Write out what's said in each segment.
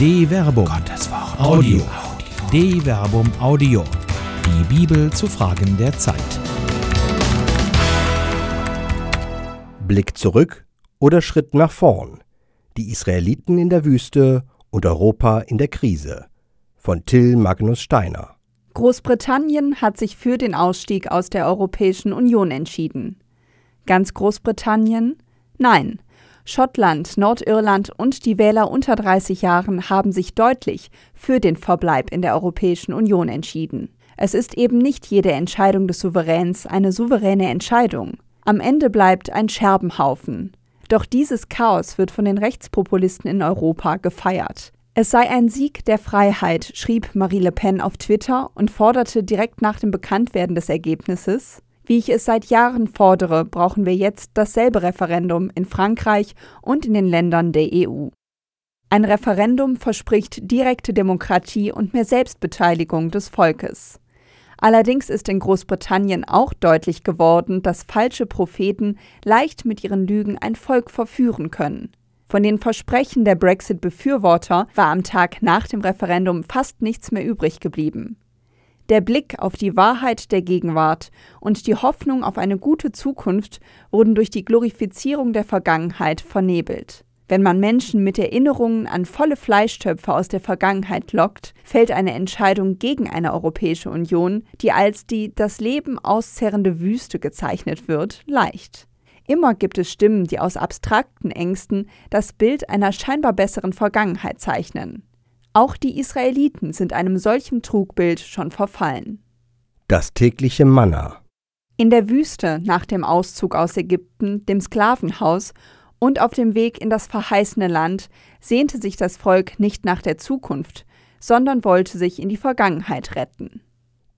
De Verbum. Gottes Wort. Audio. De Verbum Audio. Die Bibel zu Fragen der Zeit. Blick zurück oder Schritt nach vorn. Die Israeliten in der Wüste und Europa in der Krise. Von Till Magnus Steiner. Großbritannien hat sich für den Ausstieg aus der Europäischen Union entschieden. Ganz Großbritannien? Nein. Schottland, Nordirland und die Wähler unter 30 Jahren haben sich deutlich für den Verbleib in der Europäischen Union entschieden. Es ist eben nicht jede Entscheidung des Souveräns eine souveräne Entscheidung. Am Ende bleibt ein Scherbenhaufen. Doch dieses Chaos wird von den Rechtspopulisten in Europa gefeiert. Es sei ein Sieg der Freiheit, schrieb Marie Le Pen auf Twitter und forderte direkt nach dem Bekanntwerden des Ergebnisses Wie ich es seit Jahren fordere, brauchen wir jetzt dasselbe Referendum in Frankreich und in den Ländern der EU. Ein Referendum verspricht direkte Demokratie und mehr Selbstbeteiligung des Volkes. Allerdings ist in Großbritannien auch deutlich geworden, dass falsche Propheten leicht mit ihren Lügen ein Volk verführen können. Von den Versprechen der Brexit-Befürworter war am Tag nach dem Referendum fast nichts mehr übrig geblieben. Der Blick auf die Wahrheit der Gegenwart und die Hoffnung auf eine gute Zukunft wurden durch die Glorifizierung der Vergangenheit vernebelt. Wenn man Menschen mit Erinnerungen an volle Fleischtöpfe aus der Vergangenheit lockt, fällt eine Entscheidung gegen eine Europäische Union, die als die das Leben auszerrende Wüste gezeichnet wird, leicht. Immer gibt es Stimmen, die aus abstrakten Ängsten das Bild einer scheinbar besseren Vergangenheit zeichnen. Auch die Israeliten sind einem solchen Trugbild schon verfallen. Das tägliche Manna. In der Wüste nach dem Auszug aus Ägypten, dem Sklavenhaus und auf dem Weg in das verheißene Land sehnte sich das Volk nicht nach der Zukunft, sondern wollte sich in die Vergangenheit retten.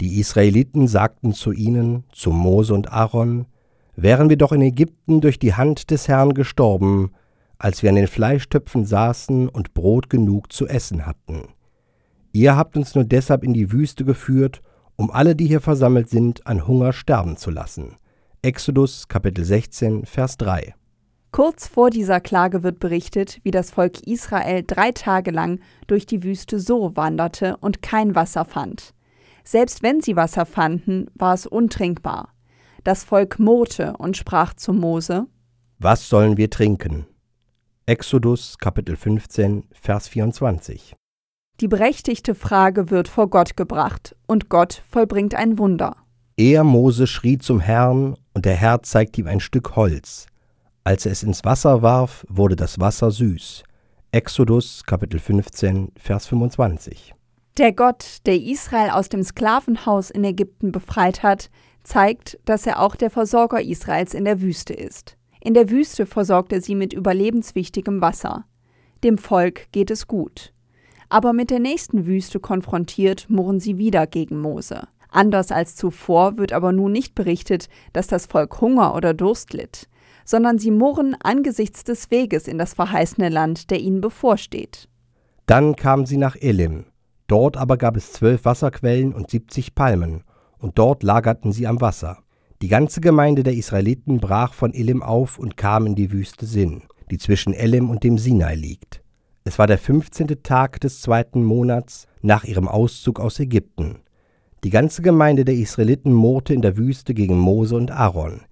Die Israeliten sagten zu ihnen, zu Mose und Aaron, wären wir doch in Ägypten durch die Hand des Herrn gestorben, als wir an den Fleischtöpfen saßen und Brot genug zu essen hatten. Ihr habt uns nur deshalb in die Wüste geführt, um alle, die hier versammelt sind, an Hunger sterben zu lassen. Exodus Kapitel 16, Vers 3. Kurz vor dieser Klage wird berichtet, wie das Volk Israel drei Tage lang durch die Wüste So wanderte und kein Wasser fand. Selbst wenn sie Wasser fanden, war es untrinkbar. Das Volk murrte und sprach zu Mose: Was sollen wir trinken? Exodus Kapitel 15, Vers 24. Die berechtigte Frage wird vor Gott gebracht, und Gott vollbringt ein Wunder. Er, Mose, schrie zum Herrn, und der Herr zeigte ihm ein Stück Holz. Als er es ins Wasser warf, wurde das Wasser süß. Exodus Kapitel 15, Vers 25. Der Gott, der Israel aus dem Sklavenhaus in Ägypten befreit hat, zeigt, dass er auch der Versorger Israels in der Wüste ist. In der Wüste versorgt er sie mit überlebenswichtigem Wasser. Dem Volk geht es gut. Aber mit der nächsten Wüste konfrontiert, murren sie wieder gegen Mose. Anders als zuvor wird aber nun nicht berichtet, dass das Volk Hunger oder Durst litt sondern sie murren angesichts des Weges in das verheißene Land, der ihnen bevorsteht. Dann kamen sie nach Elim. Dort aber gab es zwölf Wasserquellen und siebzig Palmen, und dort lagerten sie am Wasser. Die ganze Gemeinde der Israeliten brach von Elim auf und kam in die Wüste Sin, die zwischen Elim und dem Sinai liegt. Es war der fünfzehnte Tag des zweiten Monats nach ihrem Auszug aus Ägypten. Die ganze Gemeinde der Israeliten murrte in der Wüste gegen Mose und Aaron.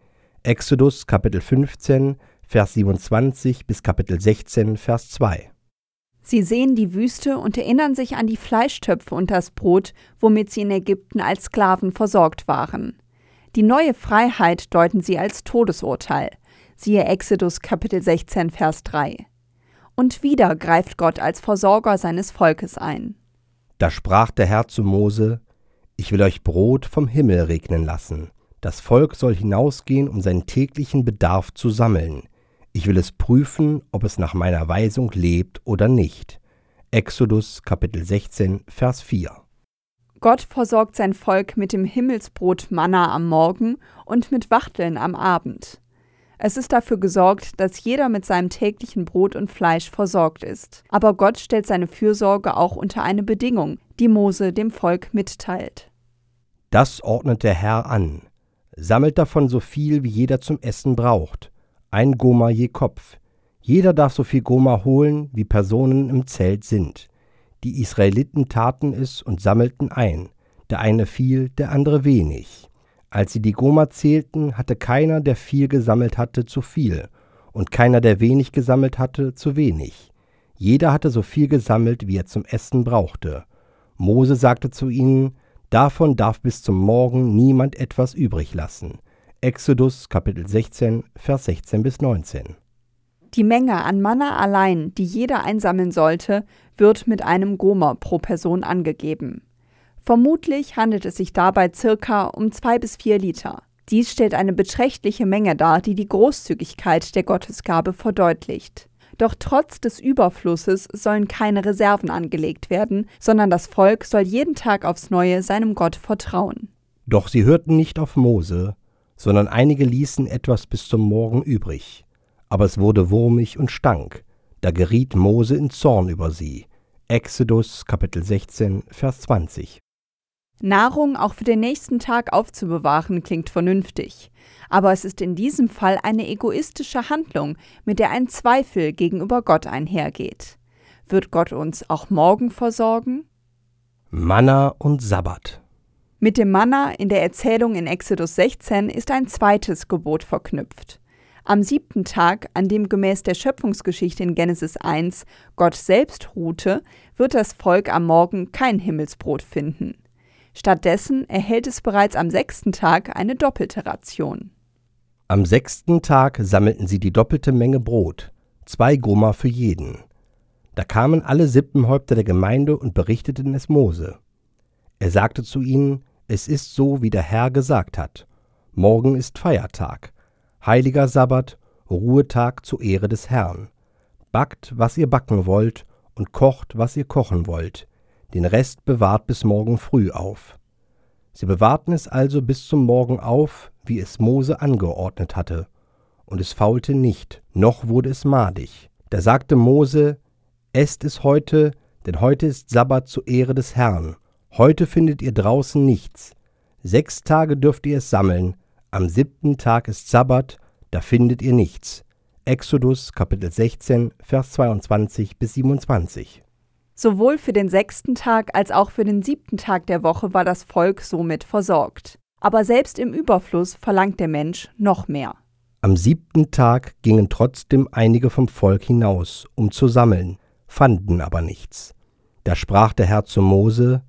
Exodus Kapitel 15, Vers 27 bis Kapitel 16, Vers 2. Sie sehen die Wüste und erinnern sich an die Fleischtöpfe und das Brot, womit sie in Ägypten als Sklaven versorgt waren. Die neue Freiheit deuten sie als Todesurteil. Siehe Exodus Kapitel 16, Vers 3. Und wieder greift Gott als Versorger seines Volkes ein. Da sprach der Herr zu Mose: Ich will euch Brot vom Himmel regnen lassen. Das Volk soll hinausgehen, um seinen täglichen Bedarf zu sammeln. Ich will es prüfen, ob es nach meiner Weisung lebt oder nicht. Exodus Kapitel 16, Vers 4. Gott versorgt sein Volk mit dem Himmelsbrot Manna am Morgen und mit Wachteln am Abend. Es ist dafür gesorgt, dass jeder mit seinem täglichen Brot und Fleisch versorgt ist. Aber Gott stellt seine Fürsorge auch unter eine Bedingung, die Mose dem Volk mitteilt. Das ordnet der Herr an. Sammelt davon so viel, wie jeder zum Essen braucht. Ein Goma je Kopf. Jeder darf so viel Goma holen, wie Personen im Zelt sind. Die Israeliten taten es und sammelten ein, der eine viel, der andere wenig. Als sie die Goma zählten, hatte keiner, der viel gesammelt hatte, zu viel, und keiner, der wenig gesammelt hatte, zu wenig. Jeder hatte so viel gesammelt, wie er zum Essen brauchte. Mose sagte zu ihnen, Davon darf bis zum Morgen niemand etwas übrig lassen. Exodus Kapitel 16, Vers 16 bis 19. Die Menge an Manna allein, die jeder einsammeln sollte, wird mit einem Gomer pro Person angegeben. Vermutlich handelt es sich dabei circa um zwei bis vier Liter. Dies stellt eine beträchtliche Menge dar, die die Großzügigkeit der Gottesgabe verdeutlicht. Doch trotz des Überflusses sollen keine Reserven angelegt werden, sondern das Volk soll jeden Tag aufs neue seinem Gott vertrauen. Doch sie hörten nicht auf Mose, sondern einige ließen etwas bis zum Morgen übrig. Aber es wurde wurmig und stank. Da geriet Mose in Zorn über sie. Exodus Kapitel 16, Vers 20. Nahrung auch für den nächsten Tag aufzubewahren klingt vernünftig, aber es ist in diesem Fall eine egoistische Handlung, mit der ein Zweifel gegenüber Gott einhergeht. Wird Gott uns auch morgen versorgen? Manna und Sabbat. Mit dem Manna in der Erzählung in Exodus 16 ist ein zweites Gebot verknüpft. Am siebten Tag, an dem gemäß der Schöpfungsgeschichte in Genesis 1 Gott selbst ruhte, wird das Volk am Morgen kein Himmelsbrot finden. Stattdessen erhält es bereits am sechsten Tag eine doppelte Ration. Am sechsten Tag sammelten sie die doppelte Menge Brot, zwei Goma für jeden. Da kamen alle Sippenhäupter der Gemeinde und berichteten es Mose. Er sagte zu ihnen, es ist so, wie der Herr gesagt hat. Morgen ist Feiertag, heiliger Sabbat, Ruhetag zur Ehre des Herrn. Backt, was ihr backen wollt, und kocht, was ihr kochen wollt den Rest bewahrt bis morgen früh auf. Sie bewahrten es also bis zum Morgen auf, wie es Mose angeordnet hatte, und es faulte nicht, noch wurde es madig. Da sagte Mose, Esst es heute, denn heute ist Sabbat zur Ehre des Herrn. Heute findet ihr draußen nichts. Sechs Tage dürft ihr es sammeln, am siebten Tag ist Sabbat, da findet ihr nichts. Exodus Kapitel 16, Vers 22 bis 27. Sowohl für den sechsten Tag als auch für den siebten Tag der Woche war das Volk somit versorgt. Aber selbst im Überfluss verlangt der Mensch noch mehr. Am siebten Tag gingen trotzdem einige vom Volk hinaus, um zu sammeln, fanden aber nichts. Da sprach der Herr zu Mose,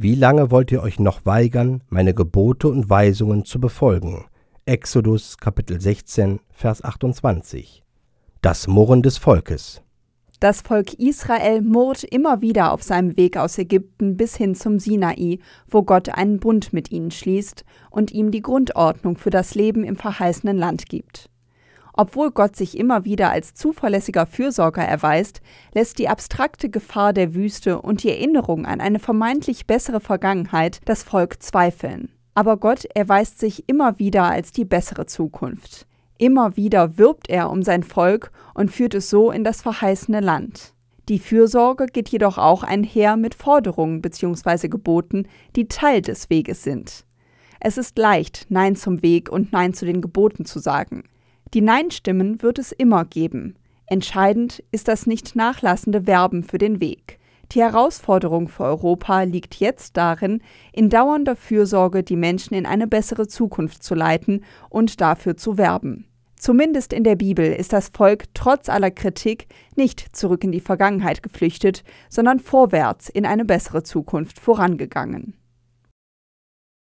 Wie lange wollt ihr euch noch weigern, meine Gebote und Weisungen zu befolgen? Exodus Kapitel 16, Vers 28. Das Murren des Volkes. Das Volk Israel murrt immer wieder auf seinem Weg aus Ägypten bis hin zum Sinai, wo Gott einen Bund mit ihnen schließt und ihm die Grundordnung für das Leben im verheißenen Land gibt. Obwohl Gott sich immer wieder als zuverlässiger Fürsorger erweist, lässt die abstrakte Gefahr der Wüste und die Erinnerung an eine vermeintlich bessere Vergangenheit das Volk zweifeln. Aber Gott erweist sich immer wieder als die bessere Zukunft. Immer wieder wirbt er um sein Volk und führt es so in das verheißene Land. Die Fürsorge geht jedoch auch einher mit Forderungen bzw. Geboten, die Teil des Weges sind. Es ist leicht, Nein zum Weg und Nein zu den Geboten zu sagen. Die Nein-Stimmen wird es immer geben. Entscheidend ist das nicht nachlassende Werben für den Weg. Die Herausforderung für Europa liegt jetzt darin, in dauernder Fürsorge die Menschen in eine bessere Zukunft zu leiten und dafür zu werben. Zumindest in der Bibel ist das Volk trotz aller Kritik nicht zurück in die Vergangenheit geflüchtet, sondern vorwärts in eine bessere Zukunft vorangegangen.